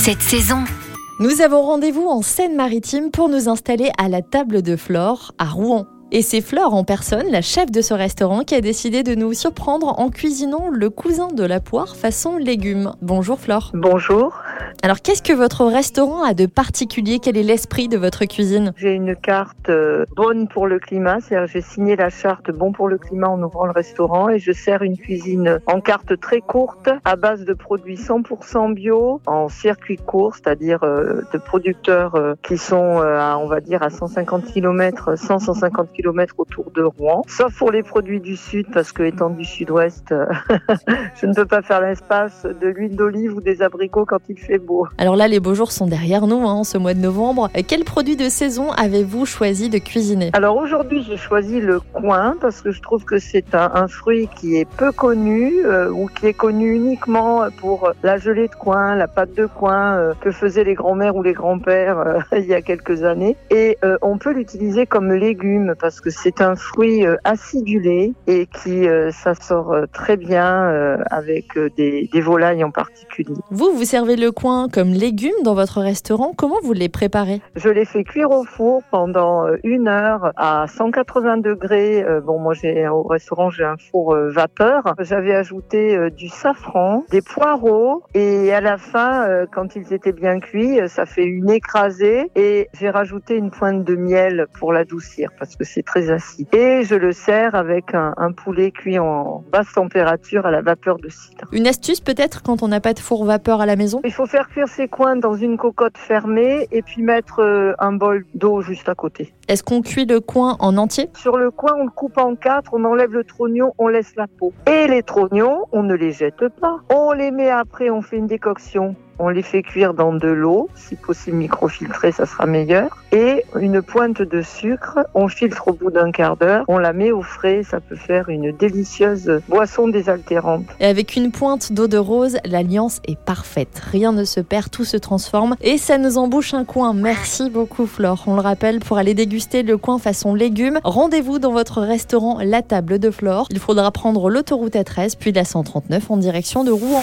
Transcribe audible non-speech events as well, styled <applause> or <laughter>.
cette saison. Nous avons rendez-vous en Seine-Maritime pour nous installer à la table de Flore à Rouen. Et c'est Flore en personne, la chef de ce restaurant, qui a décidé de nous surprendre en cuisinant le cousin de la poire façon légumes. Bonjour Flore. Bonjour. Alors qu'est-ce que votre restaurant a de particulier? Quel est l'esprit de votre cuisine? J'ai une carte euh, bonne pour le climat, c'est-à-dire j'ai signé la charte bon pour le climat en ouvrant le restaurant et je sers une cuisine en carte très courte à base de produits 100% bio en circuit court, c'est-à-dire euh, de producteurs euh, qui sont on va dire à 150 km, 100-150 km autour de Rouen, sauf pour les produits du sud parce que étant du sud-ouest, <laughs> je ne peux pas faire l'espace de l'huile d'olive ou des abricots quand il fait beau. Alors là, les beaux jours sont derrière nous, hein, ce mois de novembre. Quel produit de saison avez-vous choisi de cuisiner? Alors aujourd'hui, j'ai choisi le coin parce que je trouve que c'est un, un, fruit qui est peu connu euh, ou qui est connu uniquement pour la gelée de coin, la pâte de coin euh, que faisaient les grands-mères ou les grands-pères euh, <laughs> il y a quelques années. Et on peut l'utiliser comme légume parce que c'est un fruit acidulé et qui ça sort très bien avec des, des volailles en particulier. Vous, vous servez le coin comme légumes dans votre restaurant. Comment vous les préparez? Je les fais cuire au four pendant euh, une heure à 180 degrés. Euh, bon, moi, j'ai au restaurant, j'ai un four euh, vapeur. J'avais ajouté du safran, des poireaux et à la fin, quand ils étaient bien cuits, ça fait une écrasée et j'ai rajouté une pointe de miel pour l'adoucir parce que c'est très acide. Et je le sers avec un, un poulet cuit en basse température à la vapeur de cidre. Une astuce peut-être quand on n'a pas de four vapeur à la maison? Il faut faire cuire ses coins dans une cocotte fermée et puis mettre euh, un bol d'eau juste à côté. Est-ce qu'on cuit le coin en entier? Sur le coin, on le coupe en quatre, on enlève le trognon, on laisse la peau. Et les trognons, on ne les jette pas. On les met après, on fait une décoction on les fait cuire dans de l'eau, si possible microfiltrée, ça sera meilleur. Et une pointe de sucre, on filtre au bout d'un quart d'heure, on la met au frais, ça peut faire une délicieuse boisson désaltérante. Et avec une pointe d'eau de rose, l'alliance est parfaite. Rien ne se perd, tout se transforme et ça nous embouche un coin. Merci beaucoup Flore. On le rappelle, pour aller déguster le coin façon légumes, rendez-vous dans votre restaurant La Table de Flore. Il faudra prendre l'autoroute A13 puis la 139 en direction de Rouen.